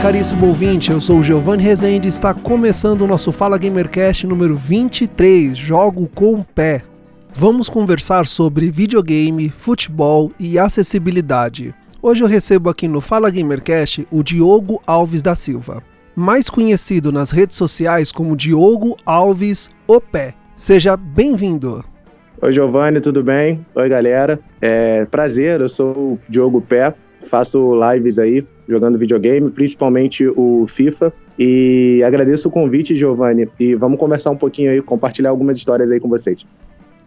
Caríssimo ouvinte, eu sou o Giovanni Rezende e está começando o nosso Fala Gamercast número 23, Jogo com o Pé. Vamos conversar sobre videogame, futebol e acessibilidade. Hoje eu recebo aqui no Fala Gamercast o Diogo Alves da Silva, mais conhecido nas redes sociais como Diogo Alves O Pé. Seja bem-vindo! Oi, Giovanni, tudo bem? Oi, galera. É prazer, eu sou o Diogo Pé, faço lives aí jogando videogame, principalmente o FIFA. E agradeço o convite, Giovanni, e vamos conversar um pouquinho aí, compartilhar algumas histórias aí com vocês.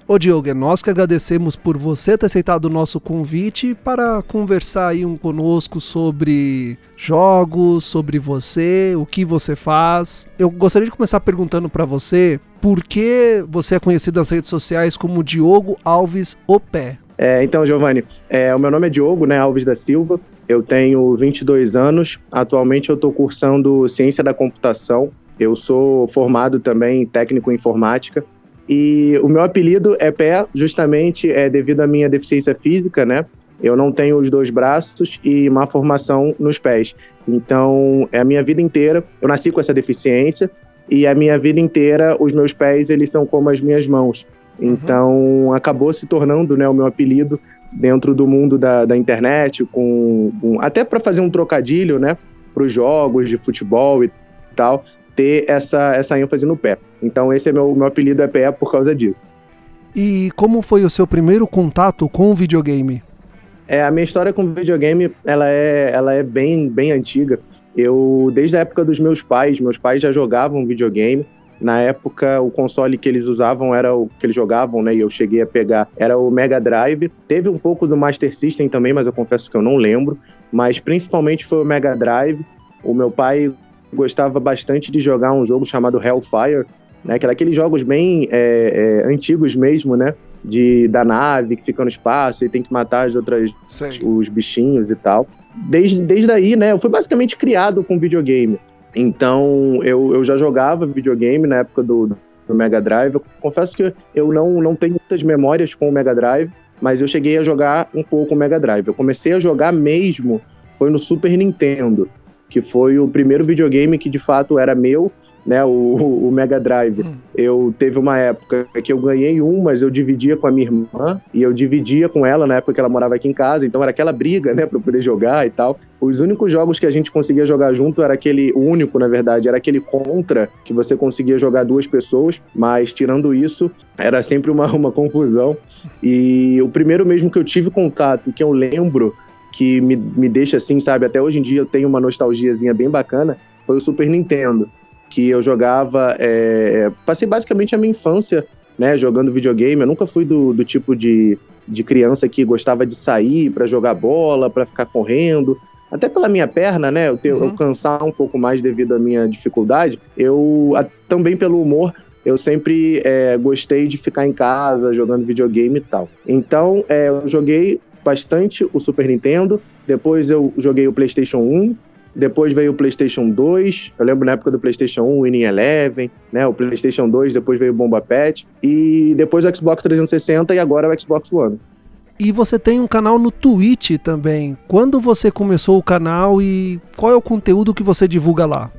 Ô Diogo, é nós que agradecemos por você ter aceitado o nosso convite para conversar aí um conosco sobre jogos, sobre você, o que você faz. Eu gostaria de começar perguntando para você por que você é conhecido nas redes sociais como Diogo Alves Opé. É, então, Giovanni, é, o meu nome é Diogo né, Alves da Silva, eu tenho 22 anos, atualmente eu estou cursando Ciência da Computação, eu sou formado também em técnico em informática, e o meu apelido é pé, justamente é devido à minha deficiência física, né? Eu não tenho os dois braços e má formação nos pés. Então, é a minha vida inteira, eu nasci com essa deficiência e a minha vida inteira os meus pés eles são como as minhas mãos. Uhum. Então, uhum. acabou se tornando, né, o meu apelido dentro do mundo da, da internet, com, com até para fazer um trocadilho, né, para os jogos de futebol e tal, ter essa, essa ênfase no pé. Então esse é meu, meu apelido é pé por causa disso. E como foi o seu primeiro contato com o videogame? É, a minha história com o videogame, ela é, ela é bem, bem antiga. Eu, desde a época dos meus pais, meus pais já jogavam videogame. Na época, o console que eles usavam era o que eles jogavam, né? E eu cheguei a pegar, era o Mega Drive. Teve um pouco do Master System também, mas eu confesso que eu não lembro. Mas principalmente foi o Mega Drive. O meu pai gostava bastante de jogar um jogo chamado Hellfire, né? Que era aqueles jogos bem é, é, antigos mesmo, né? De, da nave que fica no espaço e tem que matar as outras, os bichinhos e tal. Desde, desde aí, né? Eu fui basicamente criado com videogame. Então, eu, eu já jogava videogame na época do, do Mega Drive. Eu confesso que eu não, não tenho muitas memórias com o Mega Drive, mas eu cheguei a jogar um pouco o Mega Drive. Eu comecei a jogar mesmo foi no Super Nintendo, que foi o primeiro videogame que de fato era meu né, o, o Mega Drive. Hum. Eu teve uma época que eu ganhei um, mas eu dividia com a minha irmã e eu dividia com ela na época que ela morava aqui em casa, então era aquela briga, né, para poder jogar e tal. Os únicos jogos que a gente conseguia jogar junto era aquele o único, na verdade, era aquele Contra que você conseguia jogar duas pessoas, mas tirando isso, era sempre uma, uma confusão. E o primeiro mesmo que eu tive contato, que eu lembro que me, me deixa assim, sabe, até hoje em dia eu tenho uma nostalgiazinha bem bacana, foi o Super Nintendo que eu jogava. É, passei basicamente a minha infância né, jogando videogame. Eu nunca fui do, do tipo de, de criança que gostava de sair para jogar bola, para ficar correndo. Até pela minha perna, né? Eu, ter, uhum. eu cansar um pouco mais devido à minha dificuldade. Eu, a, também pelo humor, eu sempre é, gostei de ficar em casa jogando videogame e tal. Então, é, eu joguei bastante o Super Nintendo. Depois eu joguei o PlayStation 1. Depois veio o PlayStation 2. Eu lembro na época do PlayStation 1, Winning Eleven, né? O PlayStation 2, depois veio o Bomba Pet. E depois o Xbox 360 e agora o Xbox One. E você tem um canal no Twitch também. Quando você começou o canal e qual é o conteúdo que você divulga lá?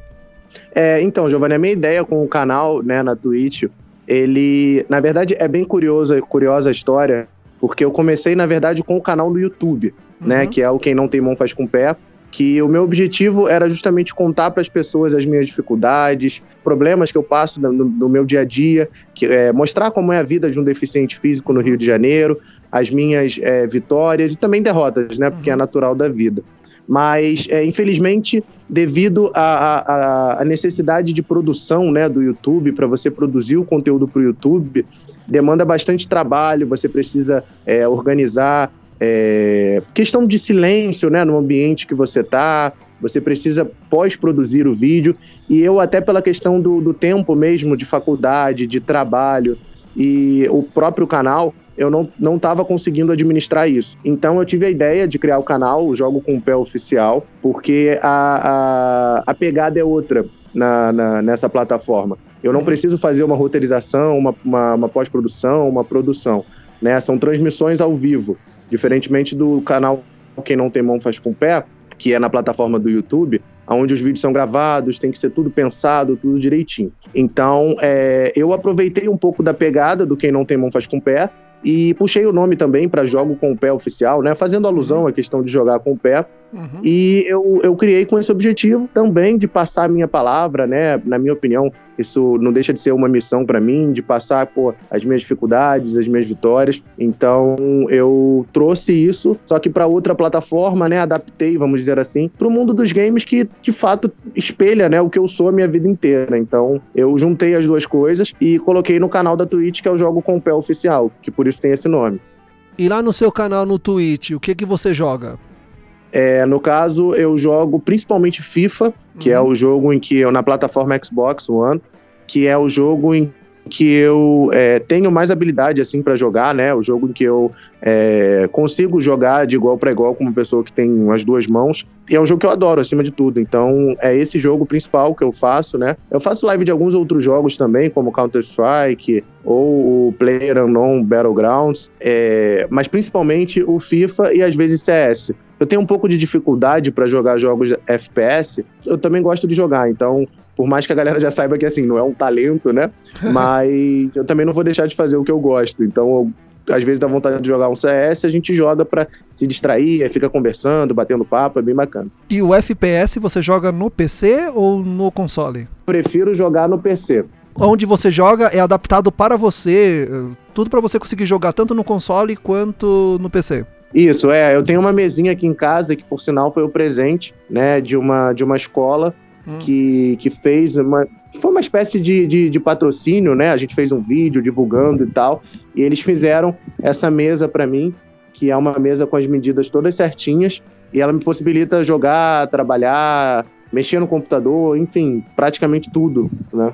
É, então, Giovanni, a minha ideia com o canal né, na Twitch, ele, na verdade, é bem curiosa, curiosa a história, porque eu comecei, na verdade, com o canal no YouTube, né, uhum. né, que é o Quem Não Tem Mão Faz Com Pé, que o meu objetivo era justamente contar para as pessoas as minhas dificuldades, problemas que eu passo no, no meu dia a dia, que, é, mostrar como é a vida de um deficiente físico no Rio de Janeiro, as minhas é, vitórias e também derrotas, né? Porque é uhum. natural da vida. Mas, é, infelizmente, devido à necessidade de produção né, do YouTube, para você produzir o conteúdo para o YouTube, demanda bastante trabalho, você precisa é, organizar é, questão de silêncio, né, no ambiente que você tá, você precisa pós-produzir o vídeo, e eu até pela questão do, do tempo mesmo, de faculdade, de trabalho, e o próprio canal, eu não não estava conseguindo administrar isso. Então eu tive a ideia de criar o canal, o Jogo com o Pé Oficial, porque a, a, a pegada é outra na, na, nessa plataforma. Eu não preciso fazer uma roteirização, uma, uma, uma pós-produção, uma produção. Né? São transmissões ao vivo. Diferentemente do canal Quem Não Tem Mão Faz Com o Pé, que é na plataforma do YouTube, onde os vídeos são gravados, tem que ser tudo pensado, tudo direitinho. Então, é, eu aproveitei um pouco da pegada do Quem Não Tem Mão Faz Com o Pé e puxei o nome também para Jogo com o Pé Oficial, né? Fazendo alusão à questão de jogar com o pé. Uhum. E eu, eu criei com esse objetivo também de passar a minha palavra, né? Na minha opinião, isso não deixa de ser uma missão para mim, de passar pô, as minhas dificuldades, as minhas vitórias. Então eu trouxe isso, só que para outra plataforma, né? Adaptei, vamos dizer assim, para o mundo dos games que de fato espelha, né? O que eu sou a minha vida inteira. Então eu juntei as duas coisas e coloquei no canal da Twitch, que é o Jogo com o Pé Oficial, que por isso tem esse nome. E lá no seu canal no Twitch, o que que você joga? É, no caso, eu jogo principalmente FIFA, que é uhum. é o jogo em que eu, na plataforma Xbox One, que é o jogo em que eu é, tenho mais habilidade assim para jogar, né? O jogo em que eu é, consigo jogar de igual para igual com uma pessoa que tem as duas mãos. E é um jogo que eu adoro, acima de tudo. Então, é esse jogo principal que eu faço, né? Eu faço live de alguns outros jogos também, como Counter-Strike ou o Player Unknown Battlegrounds, é, mas principalmente o FIFA e às vezes CS. Eu tenho um pouco de dificuldade para jogar jogos FPS, eu também gosto de jogar, então por mais que a galera já saiba que assim, não é um talento, né? Mas eu também não vou deixar de fazer o que eu gosto. Então, eu, às vezes dá vontade de jogar um CS, a gente joga para se distrair, fica conversando, batendo papo, é bem bacana. E o FPS você joga no PC ou no console? Prefiro jogar no PC. Onde você joga é adaptado para você, tudo para você conseguir jogar tanto no console quanto no PC. Isso, é. Eu tenho uma mesinha aqui em casa que, por sinal, foi o presente, né, de uma, de uma escola hum. que, que fez uma. Foi uma espécie de, de, de, patrocínio, né? A gente fez um vídeo divulgando e tal. E eles fizeram essa mesa para mim, que é uma mesa com as medidas todas certinhas. E ela me possibilita jogar, trabalhar, mexer no computador, enfim, praticamente tudo, né?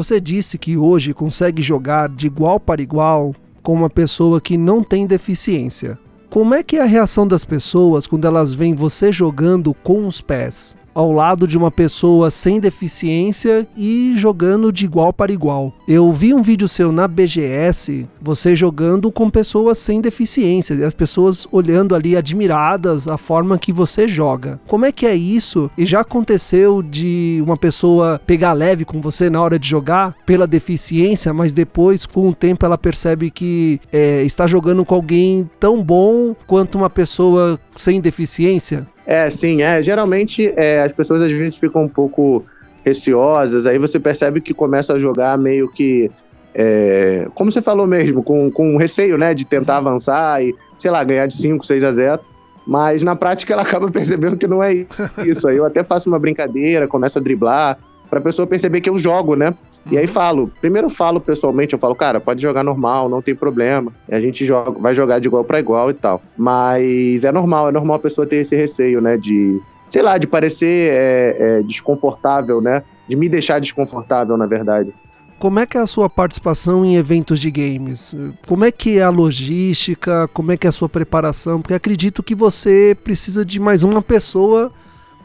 Você disse que hoje consegue jogar de igual para igual com uma pessoa que não tem deficiência. Como é que é a reação das pessoas quando elas veem você jogando com os pés? Ao lado de uma pessoa sem deficiência e jogando de igual para igual. Eu vi um vídeo seu na BGS, você jogando com pessoas sem deficiência, e as pessoas olhando ali admiradas a forma que você joga. Como é que é isso? E já aconteceu de uma pessoa pegar leve com você na hora de jogar pela deficiência, mas depois, com o tempo, ela percebe que é, está jogando com alguém tão bom quanto uma pessoa sem deficiência? É, sim, é. Geralmente é, as pessoas às vezes ficam um pouco receosas, aí você percebe que começa a jogar meio que. É, como você falou mesmo, com, com receio, né, de tentar avançar e, sei lá, ganhar de 5, 6 a 0. Mas na prática ela acaba percebendo que não é isso. Aí eu até faço uma brincadeira, começo a driblar, pra pessoa perceber que eu jogo, né? E aí falo, primeiro falo pessoalmente, eu falo, cara, pode jogar normal, não tem problema. A gente joga, vai jogar de igual para igual e tal. Mas é normal, é normal a pessoa ter esse receio, né? De, sei lá, de parecer é, é, desconfortável, né? De me deixar desconfortável, na verdade. Como é que é a sua participação em eventos de games? Como é que é a logística? Como é que é a sua preparação? Porque acredito que você precisa de mais uma pessoa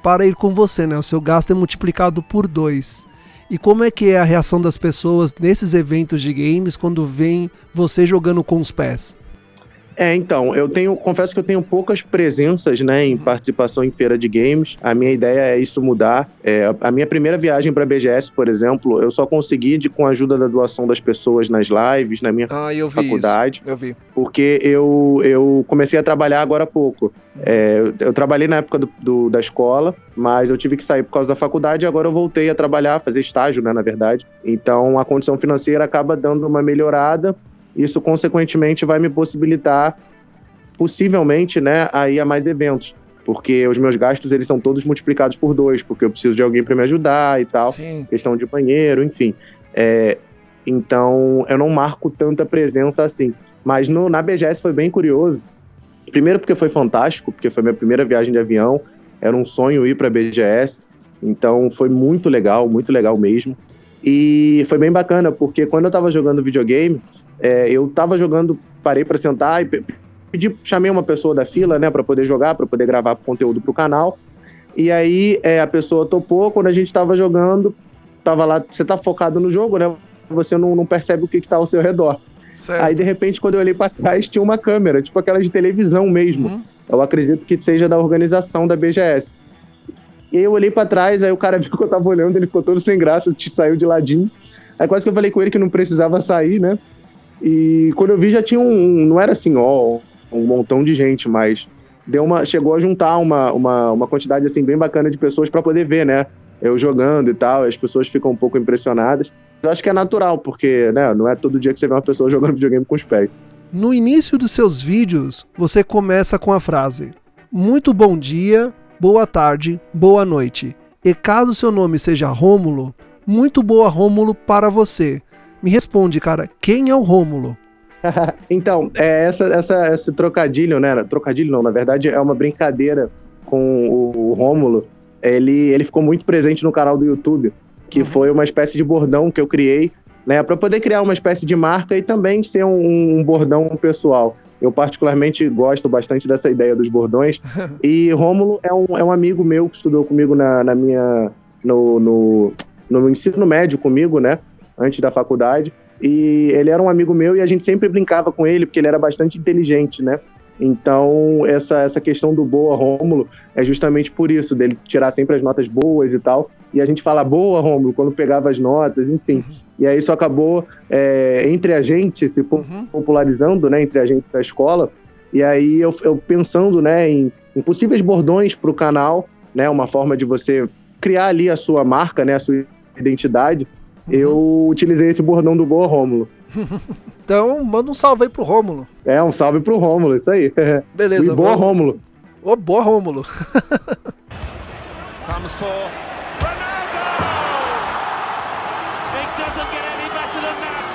para ir com você, né? O seu gasto é multiplicado por dois. E como é que é a reação das pessoas nesses eventos de games quando vem você jogando com os pés? É, então, eu tenho, confesso que eu tenho poucas presenças, né, em participação em feira de games. A minha ideia é isso mudar. É, a minha primeira viagem para a BGS, por exemplo, eu só consegui de, com a ajuda da doação das pessoas nas lives, na minha ah, eu faculdade. Isso. Eu vi. Porque eu, eu comecei a trabalhar agora há pouco. É, eu, eu, trabalhei na época do, do, da escola, mas eu tive que sair por causa da faculdade e agora eu voltei a trabalhar, fazer estágio, né, na verdade. Então a condição financeira acaba dando uma melhorada isso, consequentemente, vai me possibilitar, possivelmente, né, a ir a mais eventos. Porque os meus gastos, eles são todos multiplicados por dois, porque eu preciso de alguém para me ajudar e tal. Sim. Questão de banheiro, enfim. É, Então eu não marco tanta presença assim. Mas no, na BGS foi bem curioso. Primeiro porque foi fantástico, porque foi minha primeira viagem de avião. Era um sonho ir para a BGS. Então foi muito legal, muito legal mesmo. E foi bem bacana, porque quando eu estava jogando videogame, é, eu estava jogando, parei para sentar e pedi, chamei uma pessoa da fila, né, para poder jogar, para poder gravar conteúdo para o canal. E aí é, a pessoa topou, quando a gente estava jogando, tava lá, você tá focado no jogo, né? Você não, não percebe o que, que tá ao seu redor. Certo. Aí, de repente, quando eu olhei para trás, tinha uma câmera, tipo aquela de televisão mesmo. Uhum. Eu acredito que seja da organização da BGS. E aí eu olhei para trás, aí o cara viu que eu tava olhando, ele ficou todo sem graça, te saiu de ladinho. Aí quase que eu falei com ele que não precisava sair, né? E quando eu vi já tinha um, não era assim, ó, um montão de gente, mas deu uma, chegou a juntar uma, uma, uma quantidade assim bem bacana de pessoas para poder ver, né? Eu jogando e tal, as pessoas ficam um pouco impressionadas. Eu acho que é natural, porque né, não é todo dia que você vê uma pessoa jogando videogame com os pés. No início dos seus vídeos, você começa com a frase: Muito bom dia, boa tarde, boa noite. E caso seu nome seja Rômulo, muito boa Rômulo para você. Me responde, cara, quem é o Rômulo? então, é essa, essa, esse trocadilho, né? Trocadilho não, na verdade é uma brincadeira com o, o Rômulo. Ele, ele ficou muito presente no canal do YouTube, que uhum. foi uma espécie de bordão que eu criei, né? Para poder criar uma espécie de marca e também ser um, um bordão pessoal. Eu particularmente gosto bastante dessa ideia dos bordões. e Rômulo é um, é um amigo meu que estudou comigo na, na minha no, no, no ensino médio comigo, né? Antes da faculdade. E ele era um amigo meu e a gente sempre brincava com ele, porque ele era bastante inteligente, né? Então, essa, essa questão do boa Rômulo é justamente por isso, dele tirar sempre as notas boas e tal. E a gente fala boa Rômulo quando pegava as notas, enfim. Uhum. E aí isso acabou é, entre a gente se uhum. popularizando, né? Entre a gente da escola. E aí eu, eu pensando, né, em, em possíveis bordões para o canal, né? Uma forma de você criar ali a sua marca, né? A sua identidade eu utilizei esse bordão do Boa Rômulo. então, manda um salve aí pro Rômulo. É, um salve pro Rômulo, isso aí. Beleza. E boa vamos... Rômulo. Ô, oh, boa Rômulo. Comes for Ronaldo! It doesn't get any better than that.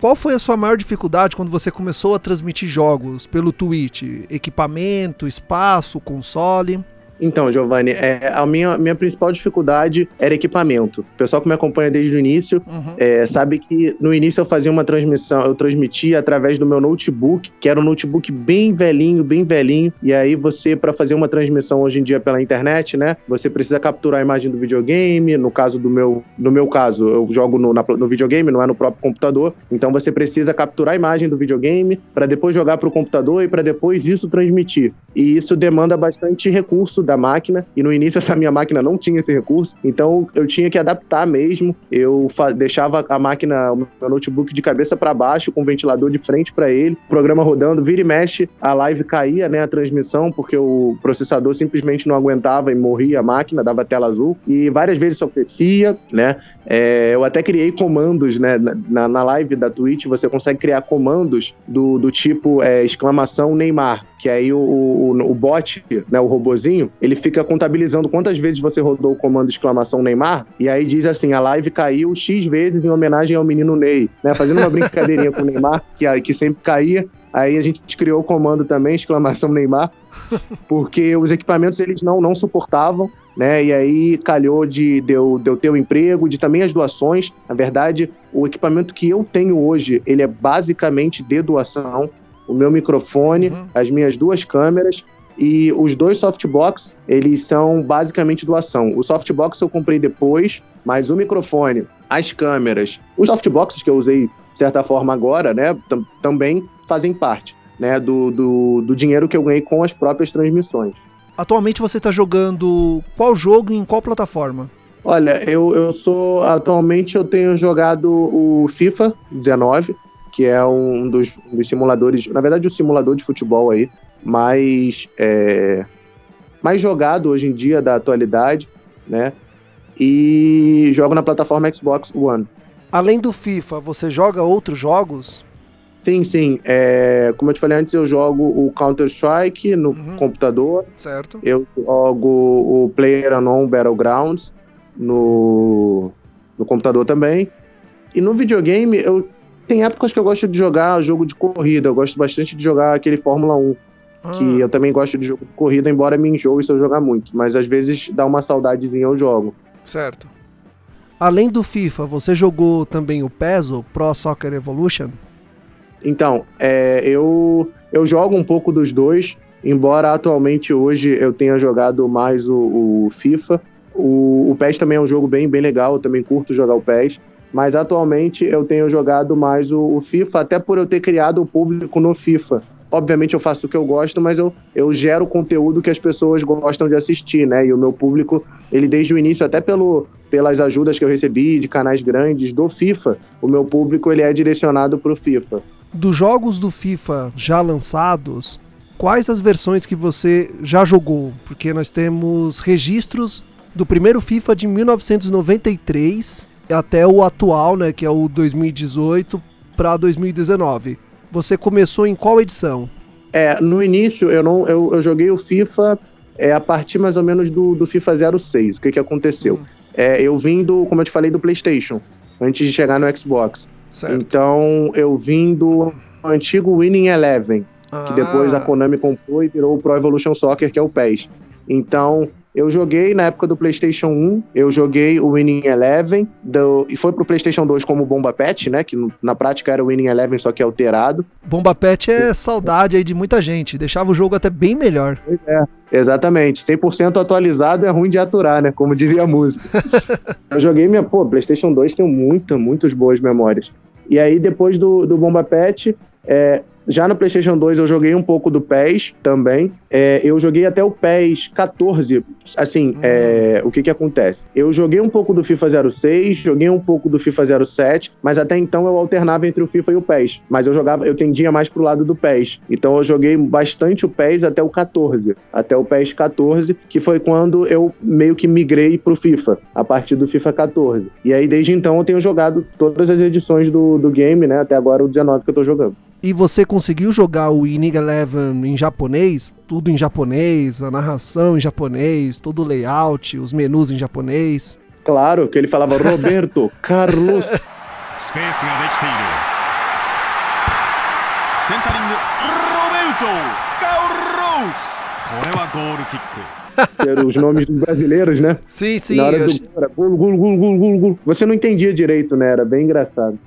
Qual foi a sua maior dificuldade quando você começou a transmitir jogos pelo Twitch? Equipamento, espaço, console? Então, Giovanni, é, a minha, minha principal dificuldade era equipamento. O pessoal que me acompanha desde o início uhum. é, sabe que no início eu fazia uma transmissão, eu transmitia através do meu notebook, que era um notebook bem velhinho, bem velhinho. E aí você, para fazer uma transmissão hoje em dia pela internet, né, você precisa capturar a imagem do videogame. No caso do meu, no meu caso, eu jogo no, na, no videogame, não é no próprio computador. Então você precisa capturar a imagem do videogame para depois jogar para o computador e para depois isso transmitir. E isso demanda bastante recurso da máquina, e no início essa minha máquina não tinha esse recurso, então eu tinha que adaptar mesmo. Eu deixava a máquina, o meu notebook de cabeça para baixo, com o ventilador de frente para ele, o programa rodando, vira e mexe, a live caía, né, a transmissão, porque o processador simplesmente não aguentava e morria a máquina, dava tela azul, e várias vezes isso acontecia, né, é, eu até criei comandos, né? Na, na live da Twitch você consegue criar comandos do, do tipo é, exclamação Neymar, que aí o, o, o bot, né, o robozinho, ele fica contabilizando quantas vezes você rodou o comando exclamação Neymar, e aí diz assim, a live caiu X vezes em homenagem ao menino Ney, né? Fazendo uma brincadeirinha com o Neymar, que, que sempre caía. Aí a gente criou o comando também, exclamação Neymar, porque os equipamentos eles não, não suportavam né? E aí calhou de, de, eu, de eu ter o emprego, de também as doações. Na verdade, o equipamento que eu tenho hoje, ele é basicamente de doação. O meu microfone, uhum. as minhas duas câmeras e os dois softbox, eles são basicamente doação. O softbox eu comprei depois, mas o microfone, as câmeras, os softboxes que eu usei de certa forma agora, né, também fazem parte, né, do, do, do dinheiro que eu ganhei com as próprias transmissões. Atualmente você está jogando qual jogo e em qual plataforma? Olha, eu, eu sou. Atualmente eu tenho jogado o FIFA 19, que é um dos, um dos simuladores. Na verdade, o um simulador de futebol aí, mais, é, mais jogado hoje em dia da atualidade, né? E jogo na plataforma Xbox One. Além do FIFA, você joga outros jogos? Sim, sim. É, como eu te falei antes, eu jogo o Counter-Strike no uhum. computador. Certo. Eu jogo o Player Unknown Battlegrounds no, no computador também. E no videogame, eu tem épocas que eu gosto de jogar jogo de corrida. Eu gosto bastante de jogar aquele Fórmula 1. Ah, Que eu também gosto de jogo de corrida, embora me enjoe se eu jogar muito. Mas às vezes dá uma saudadezinha eu jogo. Certo. Além do FIFA, você jogou também o PES, o Pro Soccer Evolution? Então, é, eu, eu jogo um pouco dos dois, embora atualmente hoje eu tenha jogado mais o, o FIFA. O, o PES também é um jogo bem, bem legal, eu também curto jogar o PES. Mas atualmente eu tenho jogado mais o, o FIFA, até por eu ter criado o público no FIFA. Obviamente eu faço o que eu gosto, mas eu, eu gero conteúdo que as pessoas gostam de assistir, né? E o meu público, ele desde o início, até pelo, pelas ajudas que eu recebi de canais grandes do FIFA, o meu público ele é direcionado para o FIFA. Dos jogos do FIFA já lançados, quais as versões que você já jogou? Porque nós temos registros do primeiro FIFA de 1993 até o atual, né, que é o 2018 para 2019. Você começou em qual edição? É, no início eu não eu, eu joguei o FIFA é, a partir mais ou menos do, do FIFA 06. O que, que aconteceu? É, eu vim do, como eu te falei, do PlayStation, antes de chegar no Xbox. Certo. Então eu vim do antigo Winning Eleven, que depois a Ah, Konami comprou e virou o Pro Evolution Soccer, que é o PES. Então, eu joguei na época do PlayStation 1, eu joguei o Winning Eleven, do, e foi pro PlayStation 2 como Bomba Pet, né? Que na prática era o Winning Eleven, só que alterado. Bomba Pet é saudade aí de muita gente, deixava o jogo até bem melhor. Exatamente, 100% atualizado é ruim de aturar, né? Como dizia a música. eu joguei minha, pô, PlayStation 2 tem muita, muitas boas memórias. E aí, depois do, do Bomba Pet, é, já no PlayStation 2 eu joguei um pouco do PES também. É, eu joguei até o PES 14. Assim, é, o que que acontece? Eu joguei um pouco do FIFA 06, joguei um pouco do FIFA 07, mas até então eu alternava entre o FIFA e o PES. Mas eu jogava, eu tendia mais pro lado do PES. Então eu joguei bastante o PES até o 14. Até o PES 14, que foi quando eu meio que migrei pro FIFA, a partir do FIFA 14. E aí, desde então, eu tenho jogado todas as edições do, do game, né? Até agora o 19 que eu tô jogando e você conseguiu jogar o Inning Eleven em japonês, tudo em japonês, a narração em japonês, todo o layout, os menus em japonês. Claro, que ele falava Roberto Carlos. Os nomes dos brasileiros, né? Sim, sim. Na hora do... Você não entendia direito, né? Era bem engraçado.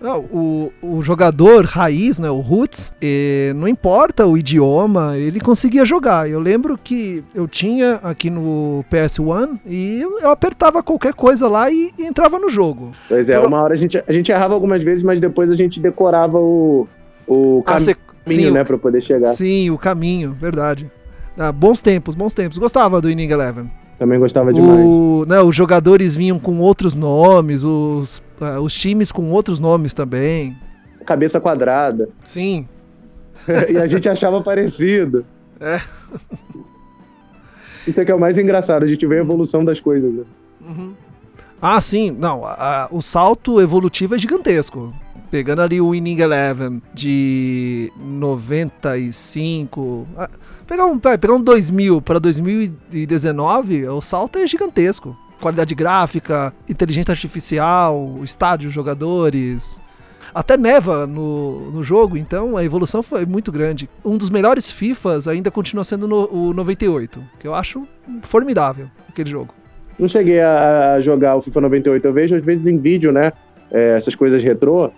Não, o, o jogador raiz, né, o Roots, eh, não importa o idioma, ele conseguia jogar. Eu lembro que eu tinha aqui no PS1 e eu apertava qualquer coisa lá e, e entrava no jogo. Pois é, Pelo- uma hora a gente, a gente errava algumas vezes, mas depois a gente decorava o, o Ah, caminho, você- sim, né? Pra poder chegar. Sim, o caminho, verdade. Ah, bons tempos, bons tempos. Gostava do Inning Eleven. Também gostava demais. O, né, os jogadores vinham com outros nomes, os, ah, os times com outros nomes também. Cabeça quadrada. Sim, e a gente achava parecido. É. Isso é que é o mais engraçado, a gente vê a evolução das coisas. né? Ah, sim. Não, a- a- o salto evolutivo é gigantesco. Pegando ali o Inning Eleven de 95. ah, Pegar um, pegar um 2000 para 2019, o salto é gigantesco. Qualidade gráfica, inteligência artificial, estádio, jogadores. Até neva no, no jogo, então a evolução foi muito grande. Um dos melhores FIFAs ainda continua sendo no- o 98, que eu acho formidável aquele jogo. Não cheguei a, a jogar o FIFA 98, eu vejo às vezes em vídeo, né? é, essas coisas retrô.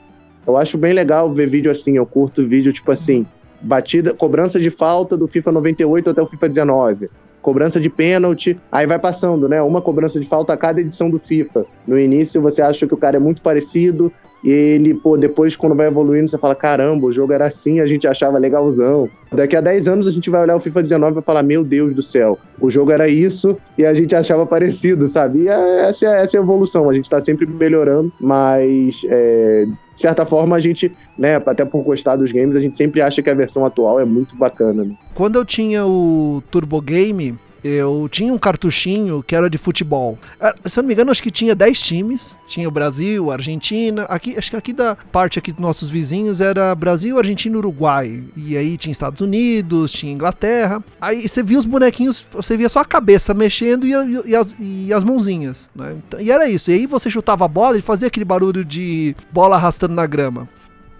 Eu acho bem legal ver vídeo assim, eu curto vídeo tipo assim, batida, cobrança de falta do FIFA 98 até o FIFA 19. Cobrança de pênalti, aí vai passando, né? Uma cobrança de falta a cada edição do FIFA. No início você acha que o cara é muito parecido, e ele, pô, depois quando vai evoluindo, você fala: caramba, o jogo era assim, a gente achava legalzão. Daqui a 10 anos a gente vai olhar o FIFA 19 e vai falar: meu Deus do céu, o jogo era isso e a gente achava parecido, sabe? E é- essa, é- essa é a evolução, a gente tá sempre melhorando, mas é, de certa forma a gente, né, até por gostar dos games, a gente sempre acha que a versão atual é muito bacana. Né? Quando eu tinha o Turbo Game, eu tinha um cartuchinho que era de futebol. É, se eu não me engano, acho que tinha 10 times. Tinha o Brasil, Argentina. Aqui, acho que aqui da parte aqui dos nossos vizinhos era Brasil, Argentina e Uruguai. E aí tinha Estados Unidos, tinha Inglaterra. Aí você via os bonequinhos, você via só a cabeça mexendo e, e, e as, e as mãozinhas. Né? Então, e era isso. E aí você chutava a bola e fazia aquele barulho de bola arrastando na grama.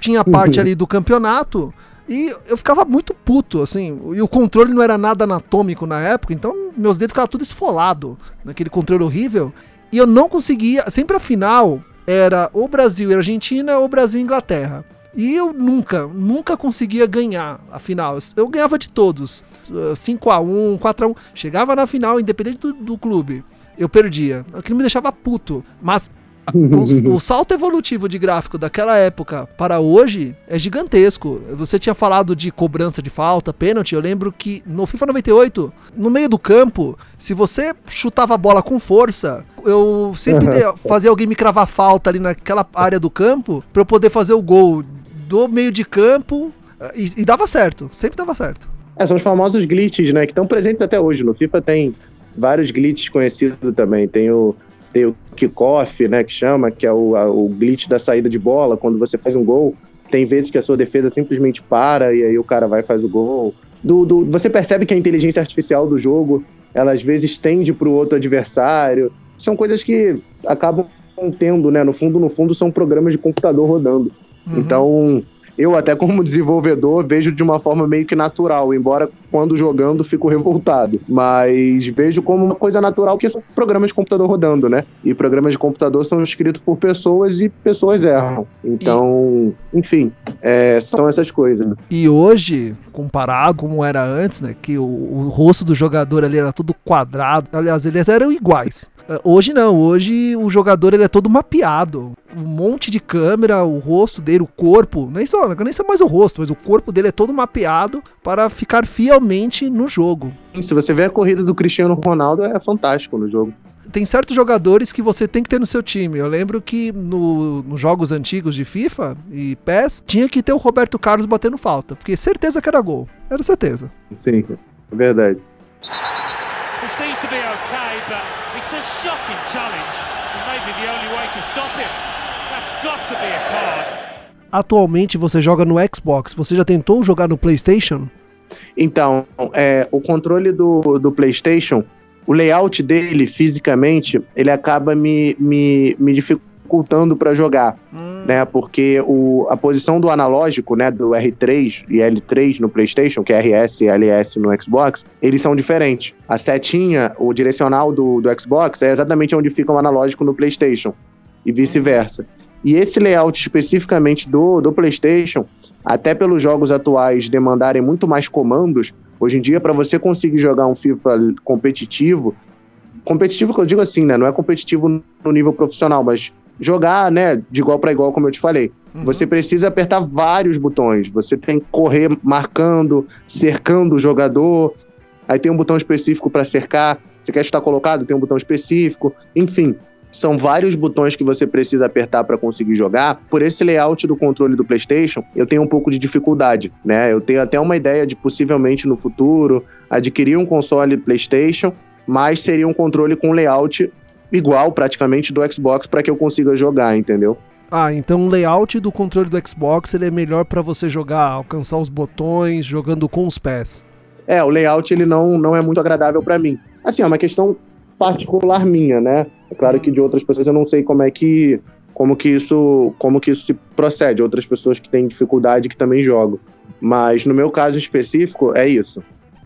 Tinha a parte uhum. ali do campeonato e eu ficava muito puto, assim. E o controle não era nada anatômico na época, então meus dedos ficavam tudo esfolado naquele controle horrível. E eu não conseguia. Sempre a final era ou Brasil e Argentina ou Brasil e Inglaterra. E eu nunca, nunca conseguia ganhar a final. Eu ganhava de todos. 5x1, 4x1. Chegava na final, independente do, do clube. Eu perdia. Aquilo me deixava puto. Mas o, o, salto evolutivo de gráfico daquela época para hoje é gigantesco. Você tinha falado de cobrança de falta, pênalti. Eu lembro que no FIFA 98, no meio do campo, se você chutava a bola com força, eu sempre uhum. fazia alguém me cravar falta ali naquela área do campo para eu poder fazer o gol do meio de campo eh, e, e dava certo, sempre dava certo. É, são os famosos glitches, né, que estão presentes até hoje. No FIFA tem vários glitches conhecidos também. Tem o tem o kickoff, né, que chama, que é o, a, o glitch da saída de bola, quando você faz um gol, tem vezes que a sua defesa simplesmente para e aí o cara vai e faz o gol. Do, do, você percebe que a inteligência artificial do jogo, ela às vezes tende para o outro adversário. São coisas que acabam tendo, né? No fundo, no fundo, são programas de computador rodando. Uhum. Então, eu até como desenvolvedor vejo de uma forma meio que natural, embora quando jogando fico revoltado, mas vejo como uma coisa natural que são programas de computador rodando, né? E programas de computador são escritos por pessoas e pessoas erram. Então, enfim, é, são essas coisas. E hoje, comparado como era antes, né, que o, o rosto do jogador ali era todo quadrado, aliás, eles eram iguais. É, hoje não, hoje o jogador ele é todo mapeado. Um monte de câmera, o rosto dele, o corpo, nem só, nem só mais o rosto, mas o corpo dele é todo mapeado para ficar fielmente no jogo. Se você vê a corrida do Cristiano Ronaldo, é fantástico no jogo. Tem certos jogadores que você tem que ter no seu time. Eu lembro que no, nos jogos antigos de FIFA e PES, tinha que ter o Roberto Carlos batendo falta, porque certeza que era gol. Era certeza. Sim, é verdade. Seems to be okay, but It's a shocking challenge, and maybe the only way to stop him. That's got to be a card. Atualmente você joga no Xbox. Você já tentou jogar no PlayStation? Então, é, o controle do, do PlayStation, o layout dele fisicamente, ele acaba me, me, me dificultando dificultando para jogar, hum. né? Porque o, a posição do analógico, né, do R3 e L3 no PlayStation, que é RS e LS no Xbox, eles são diferentes. A setinha, o direcional do, do Xbox é exatamente onde fica o analógico no PlayStation e vice-versa. E esse layout especificamente do, do PlayStation, até pelos jogos atuais demandarem muito mais comandos, hoje em dia, para você conseguir jogar um FIFA competitivo, competitivo que eu digo assim, né? Não é competitivo no nível profissional, mas jogar, né, de igual para igual, como eu te falei. Uhum. Você precisa apertar vários botões. Você tem que correr marcando, cercando o jogador. Aí tem um botão específico para cercar. Você quer estar colocado, tem um botão específico. Enfim, são vários botões que você precisa apertar para conseguir jogar. Por esse layout do controle do PlayStation, eu tenho um pouco de dificuldade, né? Eu tenho até uma ideia de possivelmente no futuro adquirir um console PlayStation, mas seria um controle com layout igual praticamente do Xbox para que eu consiga jogar, entendeu? Ah, então o layout do controle do Xbox ele é melhor para você jogar, alcançar os botões, jogando com os pés. É, o layout ele não, não é muito agradável para mim. Assim, é uma questão particular minha, né? É claro que de outras pessoas eu não sei como é que como que isso como que isso se procede, outras pessoas que têm dificuldade que também jogam. Mas no meu caso específico é isso.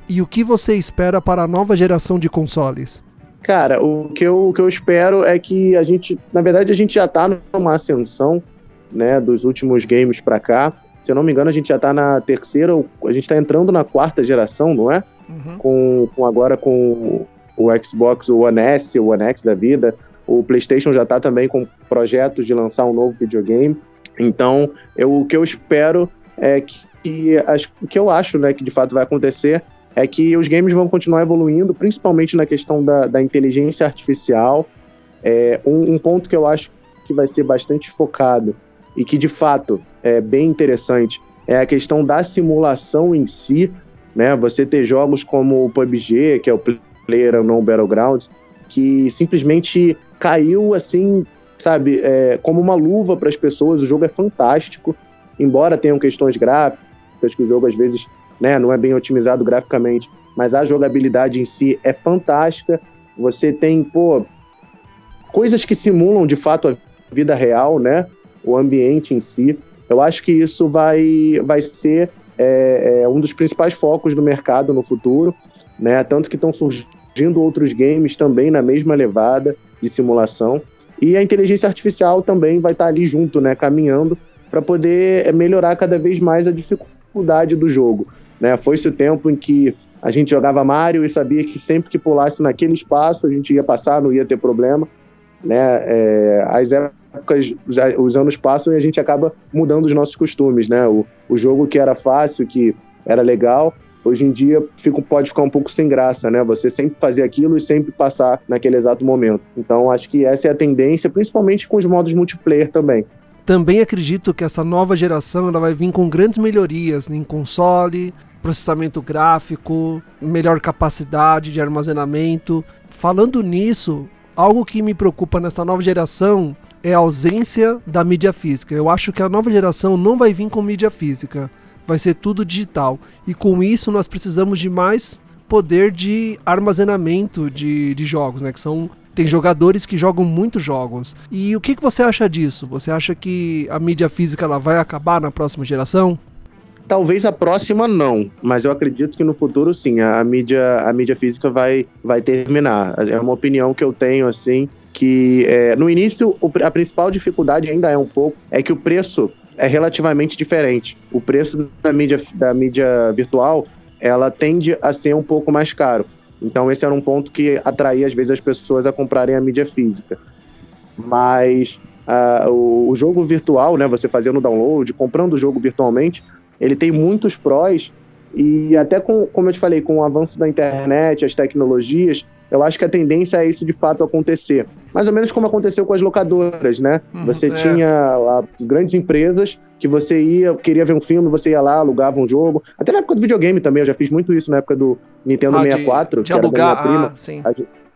E o que você espera para a nova geração de consoles? Cara, o que, eu, o que eu espero é que a gente, na verdade, a gente já tá numa ascensão, né, dos últimos games para cá. Se eu não me engano, a gente já tá na terceira, a gente tá entrando na quarta geração, não é? Uhum. Com, com agora com o Xbox, o One S, o One X da vida. O PlayStation já tá também com projetos de lançar um novo videogame. Então, eu, o que eu espero é que, que as, o que eu acho, né, que de fato vai acontecer é que os games vão continuar evoluindo, principalmente na questão da, da inteligência artificial. É, um, um, ponto que eu acho que vai ser bastante focado e que de fato é bem interessante é a questão da simulação em si. Né? Você ter jogos como o PUBG, que é o Player não Battlegrounds, que simplesmente caiu assim, sabe, é, como uma luva para as pessoas. O jogo é fantástico, embora tenham questões gráficas, que o jogo às vezes né, não é bem otimizado graficamente, mas a jogabilidade em si é fantástica. Você tem, pô, coisas que simulam de fato a vida real, né? O ambiente em si. Eu acho que isso vai, vai ser é, é um dos principais focos do mercado no futuro, né? Tanto que estão surgindo outros games também na mesma levada de simulação. E a inteligência artificial também vai estar ali junto, né? Caminhando para poder é, melhorar cada vez mais a dificuldade do jogo. Né? Foi-se o tempo em que a gente jogava Mario e sabia que sempre que pulasse naquele espaço a gente ia passar, não ia ter problema. Né? É, as épocas, os anos passam e a gente acaba mudando os nossos costumes. Né? O, o jogo que era fácil, que era legal, hoje em dia fica, pode ficar um pouco sem graça, né? Você sempre fazer aquilo e sempre passar naquele exato momento. Então acho que essa é a tendência, principalmente com os modos multiplayer também. Também acredito que essa nova geração ela vai vir com grandes melhorias em console, processamento gráfico, melhor capacidade de armazenamento. Falando nisso, algo que me preocupa nessa nova geração é a ausência da mídia física. Eu acho que a nova geração não vai vir com mídia física, vai ser tudo digital. E com isso nós precisamos de mais poder de armazenamento de, de jogos, né? Que são tem jogadores que jogam muitos jogos. E o que, que você acha disso? Você acha que a mídia física ela vai acabar na próxima geração? Talvez a próxima não, mas eu acredito que no futuro sim, a, mídia, a mídia física vai, vai terminar. É uma opinião que eu tenho assim, que é, no início a principal dificuldade ainda é um pouco é que o preço é relativamente diferente. O preço da mídia, da mídia virtual ela tende a ser um pouco mais caro. Então esse era um ponto que atraía às vezes as pessoas a comprarem a mídia física. Mas uh, o, o, jogo virtual, né, você fazendo download, comprando o jogo virtualmente, ele tem muitos prós e até com, como eu te falei, com o avanço da internet, as tecnologias, eu acho que a tendência é isso de fato acontecer. Mais ou menos como aconteceu com as locadoras, né? Uhum, você é. tinha a, grandes empresas que você ia, queria ver um filme, você ia lá, alugava um jogo. Até na época do videogame também, eu já fiz muito isso na época do Nintendo ah, 64, de, de que alugar, prima. Ah, sim. A,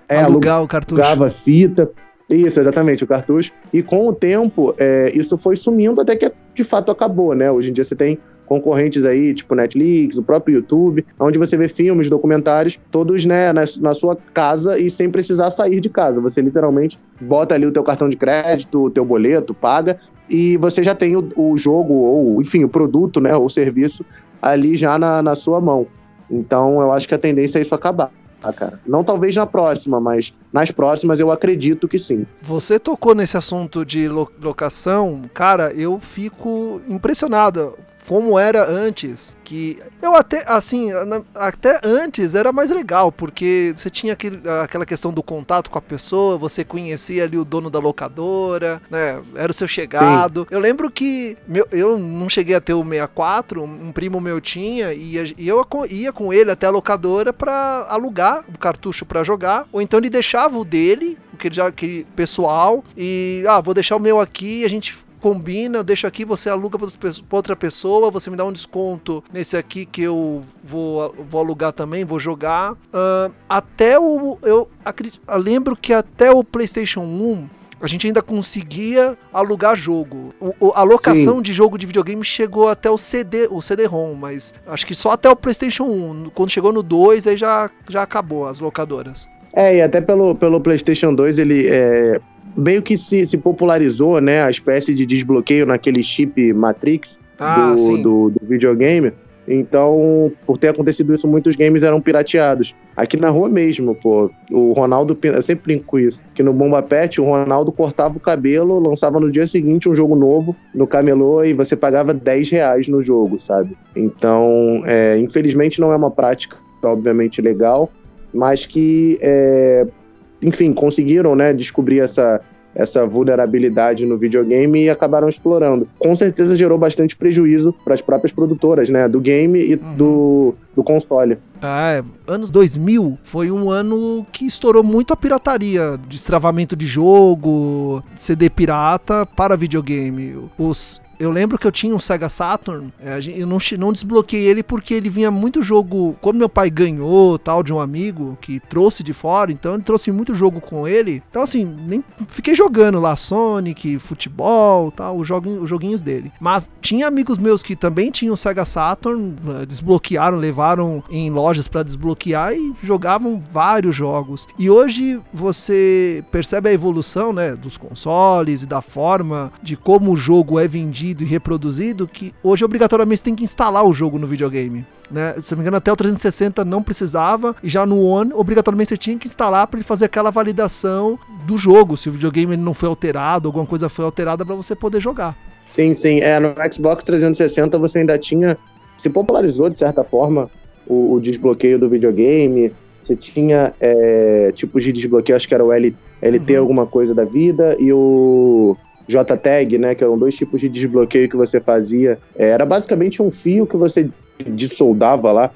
é, alugar o cartucho. Alugava fita. Isso, exatamente, o cartucho. E com o tempo, é, isso foi sumindo até que de fato acabou, né? Hoje em dia você tem concorrentes aí, tipo Netflix, o próprio YouTube, onde você vê filmes, documentários, todos né, na, na, sua casa e sem precisar sair de casa. Você literalmente bota ali o teu cartão de crédito, o teu boleto, paga, e você já tem o, o jogo, ou enfim, o produto, né, o serviço ali já na, na sua mão. Então eu acho que a tendência é isso acabar. Ah, cara. Não talvez na próxima, mas nas próximas eu acredito que sim. Você tocou nesse assunto de locação, cara, eu fico impressionado como era antes, que eu até, assim, até antes era mais legal, porque você tinha aquele, aquela questão do contato com a pessoa, você conhecia ali o dono da locadora, né, era o seu chegado. Sim. Eu lembro que meu, eu não cheguei a ter o 64, um primo meu tinha, e, e eu ia com ele até a locadora para alugar o cartucho para jogar, ou então ele deixava o dele, que já que pessoal, e ah, vou deixar o meu aqui, a gente combina, eu deixo aqui, você aluga para outra pessoa, você me dá um desconto nesse aqui que eu vou, vou alugar também, vou jogar. Uh, até o. Eu, eu lembro que até o PlayStation 1 a gente ainda conseguia alugar jogo. O, a locação Sim. de jogo de videogame chegou até o CD, o CD-ROM, mas acho que só até o PlayStation 1. Quando chegou no 2, aí já, já acabou as locadoras. É, e até pelo, pelo PlayStation 2 ele é, meio que se, se popularizou, né, a espécie de desbloqueio naquele chip Matrix ah, do, do, do, videogame. Então, por ter acontecido isso, muitos games eram pirateados. Aqui na rua mesmo, pô, o Ronaldo, eu sempre brinco com isso, que no Bomba Pet o Ronaldo cortava o cabelo, lançava no dia seguinte um jogo novo no camelô e você pagava 10 reais no jogo, sabe? Então, é, infelizmente não é uma prática, obviamente, legal, mas que é, enfim, conseguiram, né, descobrir essa, essa vulnerabilidade no videogame e acabaram explorando. Com certeza gerou bastante prejuízo para as próprias produtoras, né, do game e uhum. do, do console. Ah, é. anos 2000 foi um ano que estourou muito a pirataria, destravamento de jogo, CD pirata para videogame. Os eu lembro que eu tinha um Sega Saturn, é, eu não, não desbloqueei ele porque ele vinha muito jogo. Como meu pai ganhou tal de um amigo que trouxe de fora, então ele trouxe muito jogo com ele. Então, assim, nem fiquei jogando lá Sonic, futebol tal, os, joguinho, os joguinhos dele. Mas tinha amigos meus que também tinham Sega Saturn, eh, desbloquearam, levaram em lojas para desbloquear e jogavam vários jogos. E hoje você percebe a evolução, né, dos consoles e da forma de como o jogo é vendido e reproduzido, que hoje obrigatoriamente você tem que instalar o jogo no videogame. Né? Se não me engano, até o 360 não precisava, e já no One, obrigatoriamente você tinha que instalar para ele fazer aquela validação do jogo, se o videogame não foi alterado, alguma coisa foi alterada para você poder jogar. Sim, sim. É, no Xbox 360 você ainda tinha. Se popularizou de certa forma o, o desbloqueio do videogame. Você tinha é, tipos de desbloqueio, acho que era o L, LT, uhum. alguma coisa da vida, e o JTAG, né? Que eram dois tipos de desbloqueio que você fazia. É, era basicamente um fio que você dissoldava lá.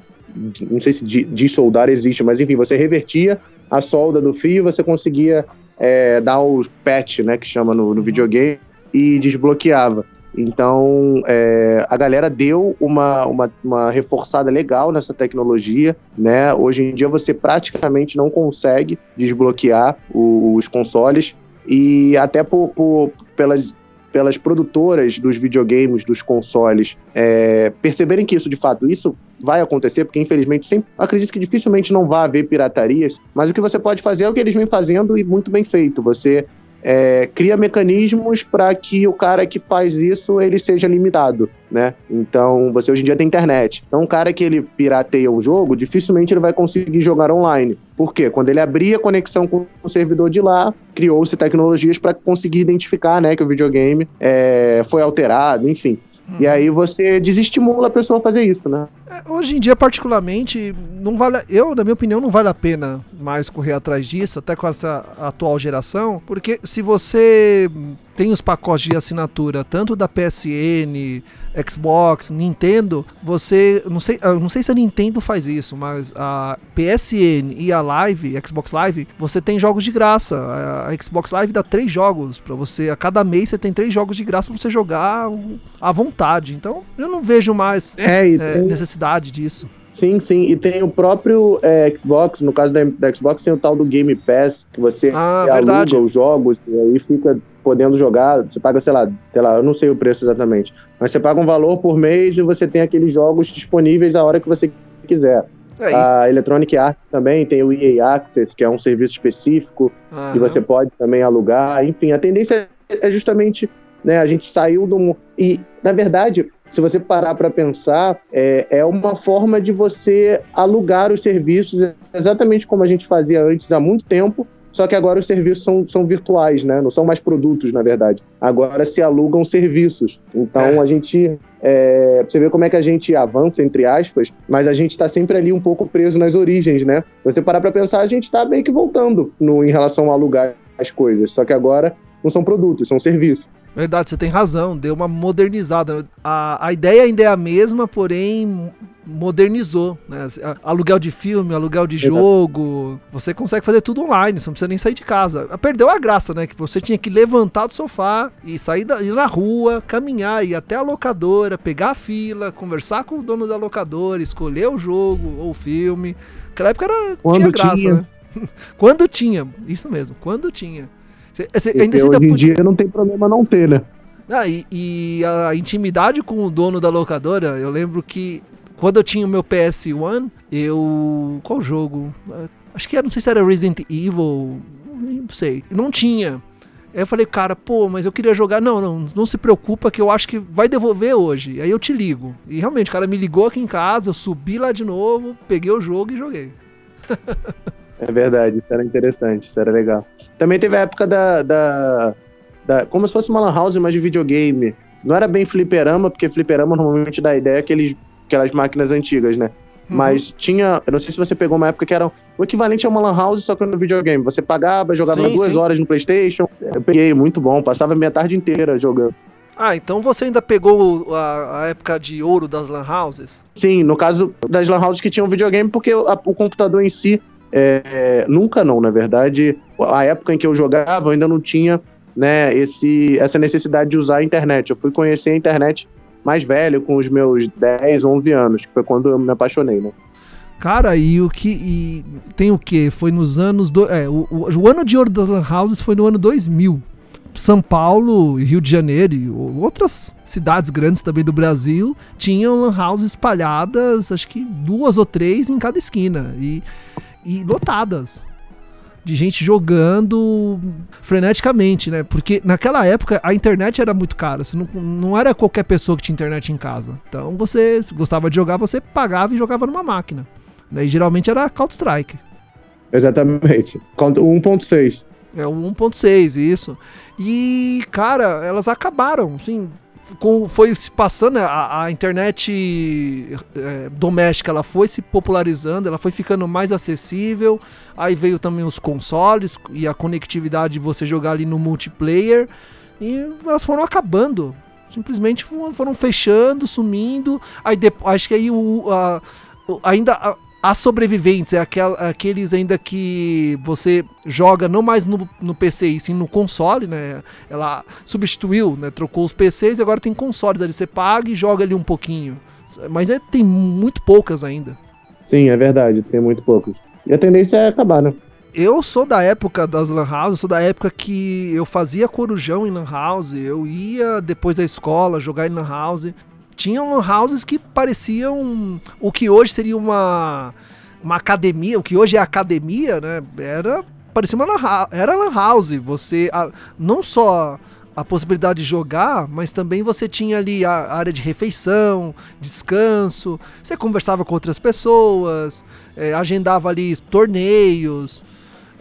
Não sei se dissoldar existe, mas enfim, você revertia a solda do fio, você conseguia é, dar o patch, né? Que chama no, no videogame, e desbloqueava. Então, é, a galera deu uma, uma, uma, reforçada legal nessa tecnologia, né? Hoje em dia você praticamente não consegue desbloquear os consoles e até por, por, pelas, pelas produtoras dos videogames, dos consoles, é, perceberem que isso, de fato, isso vai acontecer, porque infelizmente sempre acredito que dificilmente não vai haver piratarias, mas o que você pode fazer é o que eles vêm fazendo e muito bem feito. Você é, cria mecanismos para que o cara que faz isso ele seja limitado, né? Então, você hoje em dia tem internet. Então, um cara que ele pirateia o jogo, dificilmente ele vai conseguir jogar online. Por quê? Quando ele abria a conexão com o servidor de lá, criou-se tecnologias para conseguir identificar, né, que o videogame é, foi alterado, enfim. E aí você desestimula a pessoa a fazer isso, né? É, hoje em dia, particularmente, não vale. Eu, na minha opinião, não vale a pena mais correr atrás disso, até com essa atual geração, porque se você tem os pacotes de assinatura tanto da PSN, Xbox, Nintendo, você não sei, não sei se a Nintendo faz isso, mas a PSN e a Live, Xbox Live, você tem jogos de graça. A Xbox Live dá três jogos para você. A cada mês você tem três jogos de graça para você jogar à vontade. Então eu não vejo mais é, é, necessidade disso. Sim, sim. E tem o próprio é, Xbox, no caso da, da, Xbox, tem o tal do Game Pass, que você ah, aluga os jogos e aí fica podendo jogar. Você paga, sei lá, sei lá, eu não sei o preço exatamente, mas você paga um valor por mês e você tem aqueles jogos disponíveis da hora que você quiser. É, a Electronic Arts também tem o EA Access, que é um serviço específico uhum. que você pode também alugar. Enfim, a tendência é justamente, né, a gente saiu do e na verdade se você parar para pensar, é, é uma forma de você alugar os serviços exatamente como a gente fazia antes há muito tempo, só que agora os serviços são, são virtuais, né? Não são mais produtos, na verdade. Agora se alugam serviços. Então é. a gente. É, você vê como é que a gente avança, entre aspas, mas a gente está sempre ali um pouco preso nas origens, né? Você parar para pensar, a gente está meio que voltando no, em relação a alugar as coisas. Só que agora não são produtos, são serviços. Verdade, você tem razão, deu uma modernizada. A, a ideia ainda é a mesma, porém modernizou. Né? Aluguel de filme, aluguel de jogo, você consegue fazer tudo online, você não precisa nem sair de casa. Perdeu a graça, né? Que você tinha que levantar do sofá e sair da, ir na rua, caminhar, ir até a locadora, pegar a fila, conversar com o dono da locadora, escolher o jogo ou o filme. Naquela época era, Quando tinha graça, tinha. né? quando tinha, isso mesmo, quando tinha. Cê, ainda hoje em podia... dia não tem problema não ter, né? Ah, e, e, a intimidade com o dono da locadora, eu lembro que quando eu tinha o meu PS1, eu. Qual jogo? Acho que era, não sei se era Resident Evil, não sei. Não tinha. Aí eu falei, cara, pô, mas eu queria jogar. Não, não, não se preocupa que eu acho que vai devolver hoje. Aí eu te ligo. E realmente, o cara me ligou aqui em casa, eu subi lá de novo, peguei o jogo e joguei. é verdade, isso era interessante, isso era legal. Também teve a época da, da, da, Como se fosse uma lan house, mas de videogame. Não era bem fliperama, porque fliperama normalmente dá a ideia aqueles, aquelas máquinas antigas, né? Uhum. Mas tinha. Eu não sei se você pegou uma época que era o equivalente a uma lan house, só que no videogame. Você pagava, jogava sim, duas sim. horas no PlayStation. Eu peguei, muito bom. Passava minha tarde inteira jogando. Ah, então você ainda pegou a, a, época de ouro das lan houses? Sim, no caso das lan houses que tinham videogame, porque a, o computador em si é, nunca não, na verdade. A época em que eu jogava, eu ainda não tinha né, esse, essa necessidade de usar a internet. Eu fui conhecer a internet mais velho, com os meus 10, 11 anos, que foi quando eu me apaixonei, né? Cara, e o que. E tem o que? Foi nos anos. Do, é, o, o, o, ano de ouro das Lan Houses foi no ano 2000. São Paulo e Rio de Janeiro e outras cidades grandes também do Brasil tinham Lan Houses espalhadas, acho que duas ou três em cada esquina. E, e lotadas de gente jogando freneticamente, né? Porque naquela época a internet era muito cara, você não, não era qualquer pessoa que tinha internet em casa. Então você gostava de jogar, você pagava e jogava numa máquina. Né? E geralmente era Counter-Strike. Exatamente. 1.6. É o 1.6, isso. E, cara, elas acabaram, assim, com, foi se passando, a, a internet é, doméstica ela foi se popularizando, ela foi ficando mais acessível. Aí veio também os consoles e a conectividade de você jogar ali no multiplayer. E elas foram acabando. Simplesmente foram fechando, sumindo. Aí depois, acho que aí o, a, ainda as sobreviventes é aquel, aqueles ainda que você joga não mais no, no PC e sim no console, né? Ela substituiu, né? Trocou os PCs e agora tem consoles ali. Você paga e joga ali um pouquinho. Mas é, tem muito poucas ainda. Sim, é verdade, tem muito poucas. E a tendência é acabar, né? Eu sou da época das Lan House, sou da época que eu fazia corujão em Lan House, eu ia depois da escola jogar em Lan House tinham houses que pareciam o que hoje seria uma, uma academia, o que hoje é academia, né? Era parecia uma lan, era lan house. Você a, não só a possibilidade de jogar, mas também você tinha ali a área de refeição, descanso, você conversava com outras pessoas, é, agendava ali torneios.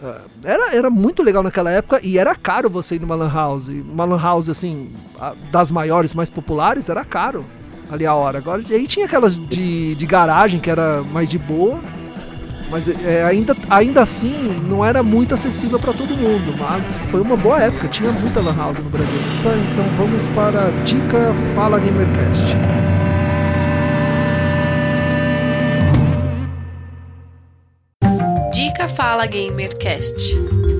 É, era, era muito legal naquela época e era caro você ir numa lan house. Uma lan house, assim, das maiores, mais populares, era caro ali a hora. Agora, aí tinha aquelas de, de garagem que era mais de boa, mas é, ainda, ainda assim não era muito acessível para todo mundo. Mas foi uma boa época, tinha muita Lan House no Brasil. Então, então vamos para a Dica Fala Gamercast. Dica Fala Gamercast.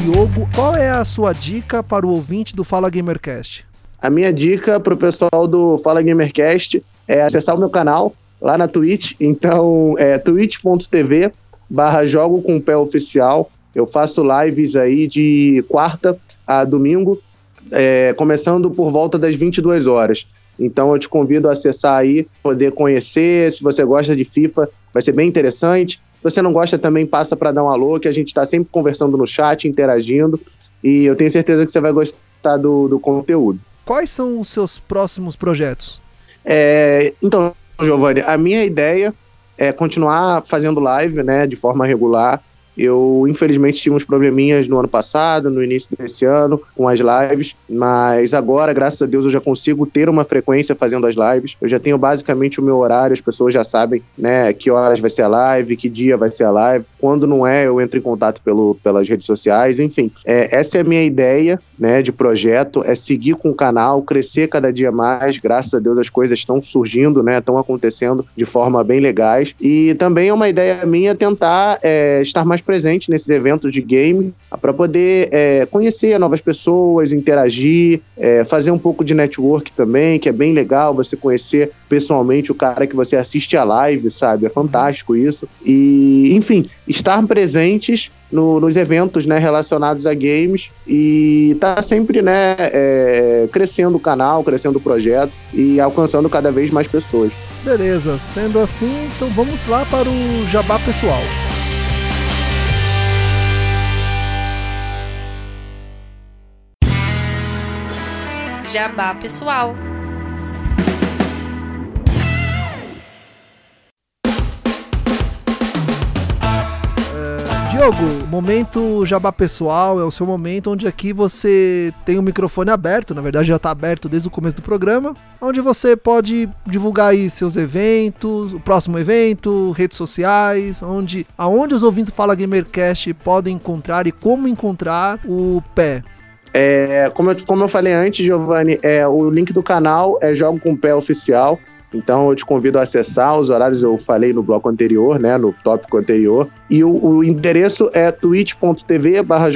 Diogo, qual é a sua dica para o ouvinte do Fala Gamercast? A minha dica para o pessoal do Fala Gamercast é acessar o meu canal lá na Twitch. Então, é twitch.tv barra Jogo com Pé Oficial. Eu faço lives aí de quarta a domingo, é, começando por volta das 22 horas. Então eu te convido a acessar aí, poder conhecer. Se você gosta de FIFA, vai ser bem interessante. Se você não gosta também, passa para dar um alô, que a gente está sempre conversando no chat, interagindo. E eu tenho certeza que você vai gostar do, do conteúdo. Quais são os seus próximos projetos? É, então, Giovanni, a minha ideia é continuar fazendo live, né, de forma regular. Eu, infelizmente, tive uns probleminhas no ano passado, no início desse ano, com as lives, mas agora, graças a Deus, eu já consigo ter uma frequência fazendo as lives. Eu já tenho basicamente o meu horário, as pessoas já sabem, né, que horas vai ser a live, que dia vai ser a live. Quando não é, eu entro em contato pelo, pelas redes sociais, enfim. É, essa é a minha ideia, né, de projeto, é seguir com o canal, crescer cada dia mais. Graças a Deus, as coisas estão surgindo, né, estão acontecendo de forma bem legais. E também é uma ideia minha tentar é, estar mais presente nesses eventos de game para poder é, conhecer novas pessoas, interagir, é, fazer um pouco de network também, que é bem legal você conhecer pessoalmente o cara que você assiste a live, sabe? É fantástico isso. E, enfim, estar presentes no, nos eventos né, relacionados a games e tá sempre né, é, crescendo o canal, crescendo o projeto e alcançando cada vez mais pessoas. Beleza, sendo assim, então vamos lá para o jabá pessoal. Jabá pessoal. Diogo, momento jabá pessoal, é o seu momento onde aqui você tem o microfone aberto, na verdade já está aberto desde o começo do programa, onde você pode divulgar aí seus eventos, o próximo evento, redes sociais, onde aonde os ouvintes Fala Gamercast podem encontrar e como encontrar o pé. É, como, eu, como eu falei antes, Giovanni, é, o link do canal é Jogo com Pé Oficial. Então eu te convido a acessar, os horários eu falei no bloco anterior, né, no tópico anterior. E o, o endereço é twitch.tv barra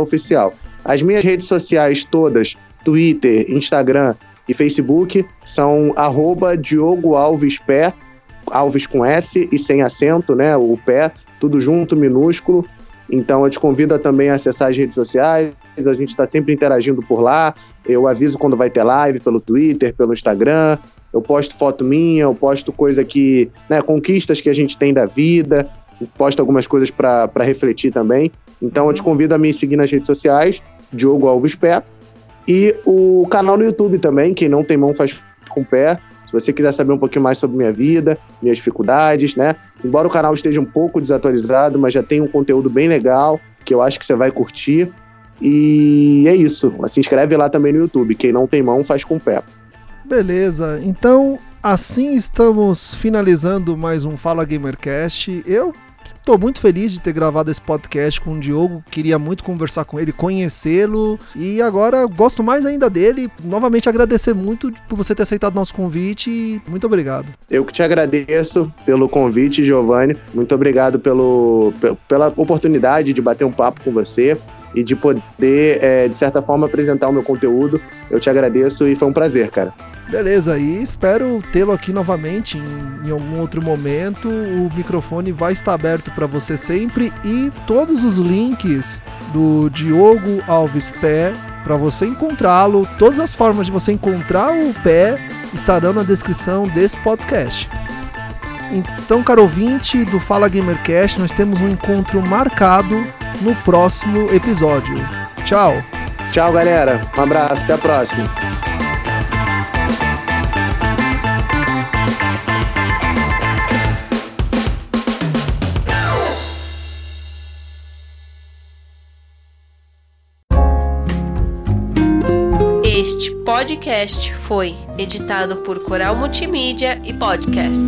oficial. As minhas redes sociais todas, Twitter, Instagram e Facebook, são arroba Diogo Alves Pé, Alves com S e sem acento, né, o pé, tudo junto, minúsculo. Então eu te convido a também acessar as redes sociais, a gente está sempre interagindo por lá. Eu aviso quando vai ter live pelo Twitter, pelo Instagram. Eu posto foto minha, eu posto coisa que, né, conquistas que a gente tem da vida, posto algumas coisas para refletir também. Então eu te convido a me seguir nas redes sociais, Diogo Alves Pé, e o canal no YouTube também, quem não tem mão faz com pé. Se você quiser saber um pouquinho mais sobre minha vida, minhas dificuldades, né? Embora o canal esteja um pouco desatualizado, mas já tem um conteúdo bem legal que eu acho que você vai curtir. E é isso. Se inscreve lá também no YouTube. Quem não tem mão faz com o pé. Beleza. Então, assim estamos finalizando mais um Fala Gamercast. Eu Estou muito feliz de ter gravado esse podcast com o Diogo. Queria muito conversar com ele, conhecê-lo. E agora gosto mais ainda dele. Novamente agradecer muito por você ter aceitado nosso convite. Muito obrigado. Eu que te agradeço pelo convite, Giovanni. Muito obrigado pelo, pela oportunidade de bater um papo com você e de poder, é, de certa forma, apresentar o meu conteúdo. Eu te agradeço e foi um prazer, cara. Beleza, e espero tê-lo aqui novamente em, em, algum outro momento. O microfone vai estar aberto para você sempre e todos os links do Diogo Alves Pé para você encontrá-lo, todas as formas de você encontrar o pé estarão na descrição desse podcast. Então, caro ouvinte do Fala Gamercast, nós temos um encontro marcado no próximo episódio. Tchau. Tchau, galera. Um abraço, até a próxima. Podcast foi editado por Coral Multimídia e Podcast.